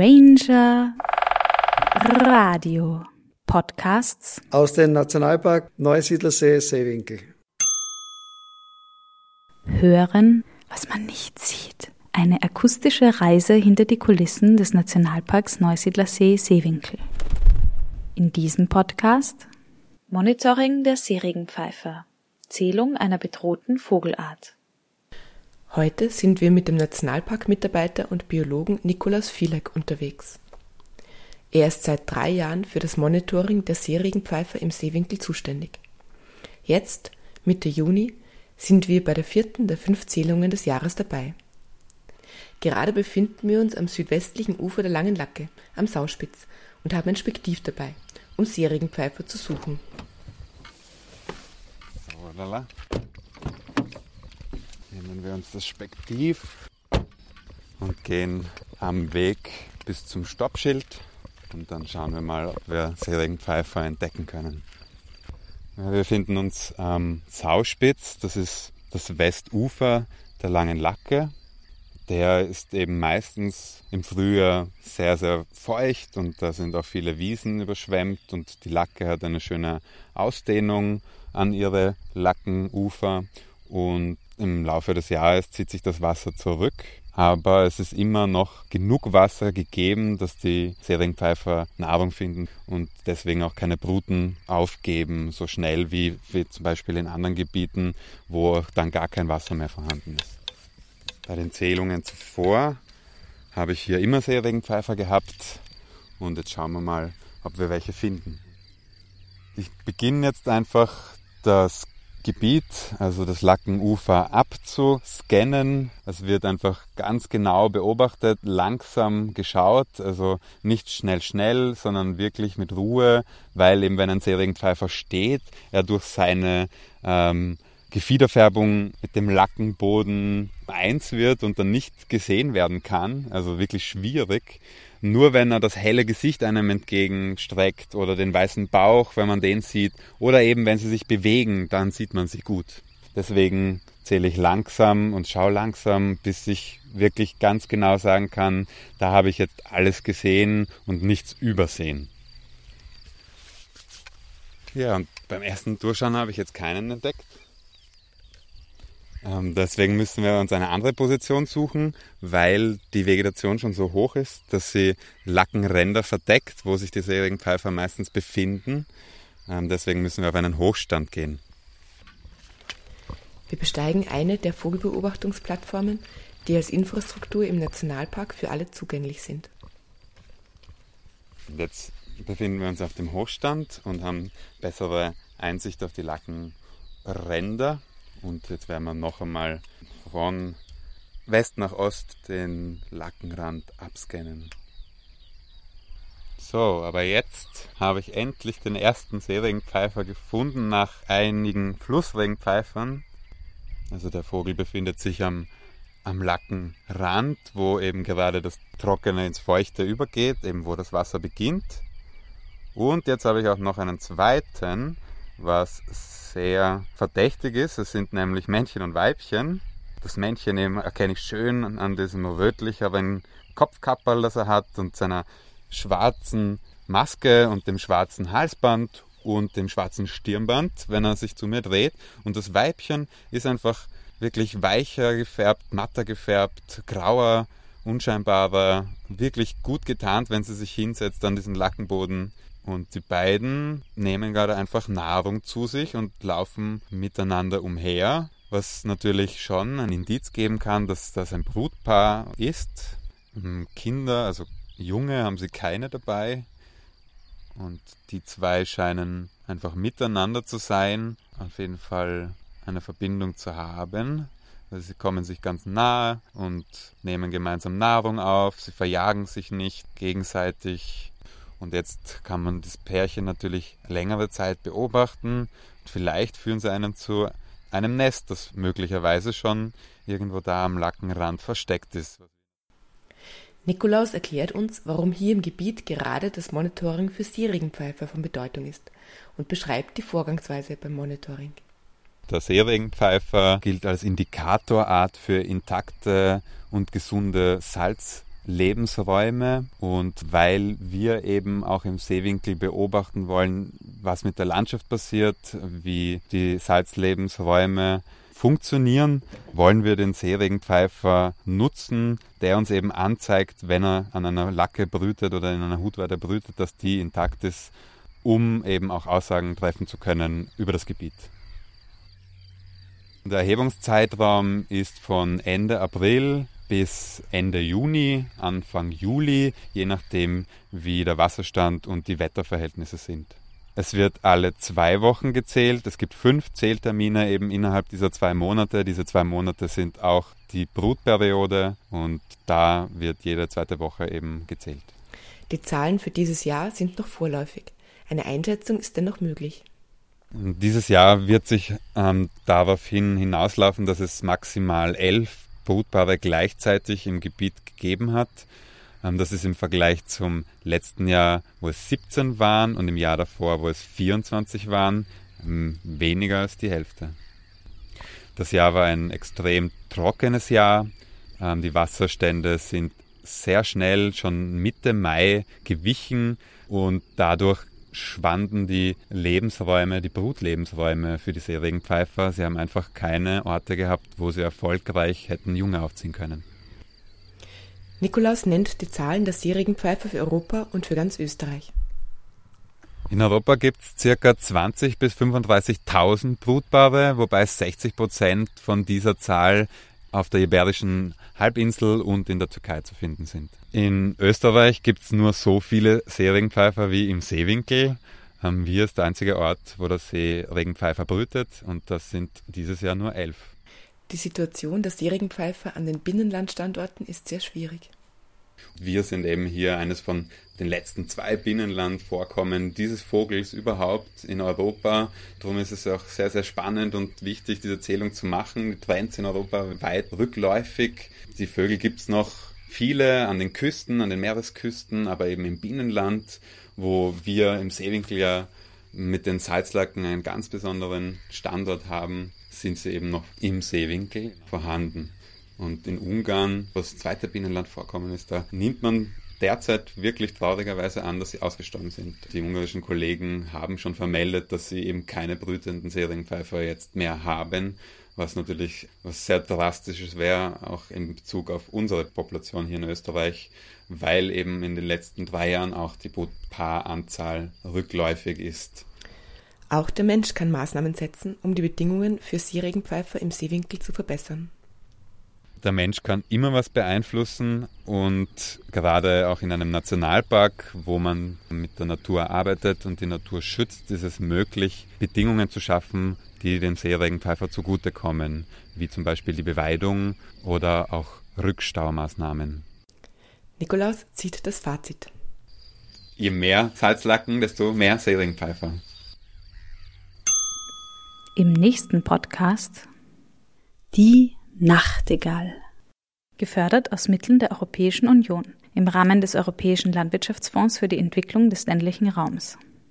Ranger Radio Podcasts aus dem Nationalpark Neusiedlersee Seewinkel. Hören, was man nicht sieht. Eine akustische Reise hinter die Kulissen des Nationalparks Neusiedlersee Seewinkel. In diesem Podcast Monitoring der Seeregenpfeifer. Zählung einer bedrohten Vogelart. Heute sind wir mit dem Nationalpark-Mitarbeiter und Biologen Nikolaus Fielek unterwegs. Er ist seit drei Jahren für das Monitoring der Seeregenpfeifer im Seewinkel zuständig. Jetzt, Mitte Juni, sind wir bei der vierten der fünf Zählungen des Jahres dabei. Gerade befinden wir uns am südwestlichen Ufer der Langen Lacke, am Sauspitz, und haben ein Spektiv dabei, um Seeregenpfeifer zu suchen. Nehmen wir uns das Spektiv und gehen am Weg bis zum Stoppschild und dann schauen wir mal, ob wir Seeregenpfeifer entdecken können. Wir befinden uns am Sauspitz, das ist das Westufer der Langen Lacke. Der ist eben meistens im Frühjahr sehr, sehr feucht und da sind auch viele Wiesen überschwemmt und die Lacke hat eine schöne Ausdehnung an ihre Lackenufer und im Laufe des Jahres zieht sich das Wasser zurück, aber es ist immer noch genug Wasser gegeben, dass die Seringpfeifer Nahrung finden und deswegen auch keine Bruten aufgeben, so schnell wie, wie zum Beispiel in anderen Gebieten, wo dann gar kein Wasser mehr vorhanden ist. Bei den Zählungen zuvor habe ich hier immer Seeregenpfeifer gehabt und jetzt schauen wir mal, ob wir welche finden. Ich beginne jetzt einfach das Gebiet, also das Lackenufer, abzuscannen. Es wird einfach ganz genau beobachtet, langsam geschaut, also nicht schnell, schnell, sondern wirklich mit Ruhe, weil eben wenn ein Seeregenpfeifer steht, er durch seine ähm, Gefiederfärbung mit dem Lackenboden eins wird und dann nicht gesehen werden kann, also wirklich schwierig. Nur wenn er das helle Gesicht einem entgegenstreckt oder den weißen Bauch, wenn man den sieht, oder eben wenn sie sich bewegen, dann sieht man sie gut. Deswegen zähle ich langsam und schaue langsam, bis ich wirklich ganz genau sagen kann, da habe ich jetzt alles gesehen und nichts übersehen. Ja, und beim ersten Durchschauen habe ich jetzt keinen entdeckt. Ähm, deswegen müssen wir uns eine andere Position suchen, weil die Vegetation schon so hoch ist, dass sie Lackenränder verdeckt, wo sich die Seeregenpfeifer meistens befinden. Ähm, deswegen müssen wir auf einen Hochstand gehen. Wir besteigen eine der Vogelbeobachtungsplattformen, die als Infrastruktur im Nationalpark für alle zugänglich sind. Jetzt befinden wir uns auf dem Hochstand und haben bessere Einsicht auf die Lackenränder und jetzt werden wir noch einmal von West nach Ost den Lackenrand abscannen. So, aber jetzt habe ich endlich den ersten Seeregenpfeifer gefunden nach einigen Flussregenpfeifern. Also der Vogel befindet sich am, am Lackenrand, wo eben gerade das Trockene ins Feuchte übergeht, eben wo das Wasser beginnt. Und jetzt habe ich auch noch einen zweiten, was sehr verdächtig ist. Es sind nämlich Männchen und Weibchen. Das Männchen eben erkenne ich schön an diesem rötlicheren Kopfkapperl, das er hat und seiner schwarzen Maske und dem schwarzen Halsband und dem schwarzen Stirnband, wenn er sich zu mir dreht. Und das Weibchen ist einfach wirklich weicher gefärbt, matter gefärbt, grauer, unscheinbarer, wirklich gut getarnt, wenn sie sich hinsetzt an diesen Lackenboden und die beiden nehmen gerade einfach Nahrung zu sich und laufen miteinander umher, was natürlich schon ein Indiz geben kann, dass das ein Brutpaar ist. Ähm, Kinder, also Junge, haben sie keine dabei. Und die zwei scheinen einfach miteinander zu sein, auf jeden Fall eine Verbindung zu haben. Also sie kommen sich ganz nahe und nehmen gemeinsam Nahrung auf, sie verjagen sich nicht gegenseitig und jetzt kann man das Pärchen natürlich längere Zeit beobachten. Vielleicht führen sie einen zu einem Nest, das möglicherweise schon irgendwo da am Lackenrand versteckt ist. Nikolaus erklärt uns, warum hier im Gebiet gerade das Monitoring für Seeregenpfeifer von Bedeutung ist und beschreibt die Vorgangsweise beim Monitoring. Der Seeregenpfeifer gilt als Indikatorart für intakte und gesunde Salz Lebensräume und weil wir eben auch im Seewinkel beobachten wollen, was mit der Landschaft passiert, wie die Salzlebensräume funktionieren, wollen wir den Seeregenpfeifer nutzen, der uns eben anzeigt, wenn er an einer Lacke brütet oder in einer Hutweide brütet, dass die intakt ist, um eben auch Aussagen treffen zu können über das Gebiet. Der Erhebungszeitraum ist von Ende April bis Ende Juni, Anfang Juli, je nachdem, wie der Wasserstand und die Wetterverhältnisse sind. Es wird alle zwei Wochen gezählt. Es gibt fünf Zähltermine eben innerhalb dieser zwei Monate. Diese zwei Monate sind auch die Brutperiode und da wird jede zweite Woche eben gezählt. Die Zahlen für dieses Jahr sind noch vorläufig. Eine Einschätzung ist dennoch möglich. Dieses Jahr wird sich ähm, daraufhin hinauslaufen, dass es maximal elf Brutpaare gleichzeitig im Gebiet gegeben hat. Ähm, das ist im Vergleich zum letzten Jahr, wo es 17 waren und im Jahr davor, wo es 24 waren, ähm, weniger als die Hälfte. Das Jahr war ein extrem trockenes Jahr. Ähm, die Wasserstände sind sehr schnell, schon Mitte Mai, gewichen und dadurch schwanden die Lebensräume, die Brutlebensräume für die Seeregenpfeifer. Sie haben einfach keine Orte gehabt, wo sie erfolgreich hätten Junge aufziehen können. Nikolaus nennt die Zahlen der Seeregenpfeifer für Europa und für ganz Österreich. In Europa gibt es ca. 20.000 bis 35.000 Brutpaare, wobei 60 Prozent von dieser Zahl auf der Iberischen Halbinsel und in der Türkei zu finden sind. In Österreich gibt es nur so viele Seeregenpfeifer wie im Seewinkel. Ähm, wir ist der einzige Ort, wo der Seeregenpfeifer brütet und das sind dieses Jahr nur elf. Die Situation der Seeregenpfeifer an den Binnenlandstandorten ist sehr schwierig. Wir sind eben hier eines von den letzten zwei Binnenlandvorkommen dieses Vogels überhaupt in Europa. Darum ist es auch sehr, sehr spannend und wichtig, diese Zählung zu machen. Die Trends in Europa weit rückläufig. Die Vögel gibt es noch viele an den Küsten, an den Meeresküsten, aber eben im Binnenland, wo wir im Seewinkel ja mit den Salzlacken einen ganz besonderen Standort haben, sind sie eben noch im Seewinkel vorhanden. Und in Ungarn, was das zweite Binnenland vorkommen ist, da nimmt man derzeit wirklich traurigerweise an, dass sie ausgestorben sind. Die ungarischen Kollegen haben schon vermeldet, dass sie eben keine brütenden Seeregenpfeifer jetzt mehr haben, was natürlich was sehr drastisches wäre, auch in Bezug auf unsere Population hier in Österreich, weil eben in den letzten drei Jahren auch die Brutpaaranzahl rückläufig ist. Auch der Mensch kann Maßnahmen setzen, um die Bedingungen für Seeregenpfeifer im Seewinkel zu verbessern der Mensch kann immer was beeinflussen und gerade auch in einem Nationalpark, wo man mit der Natur arbeitet und die Natur schützt, ist es möglich, Bedingungen zu schaffen, die dem Seeregenpfeifer zugutekommen, wie zum Beispiel die Beweidung oder auch Rückstaumaßnahmen. Nikolaus zieht das Fazit. Je mehr Salzlacken, desto mehr Seeregenpfeifer. Im nächsten Podcast die Nachtigall. Gefördert aus Mitteln der Europäischen Union im Rahmen des Europäischen Landwirtschaftsfonds für die Entwicklung des ländlichen Raums.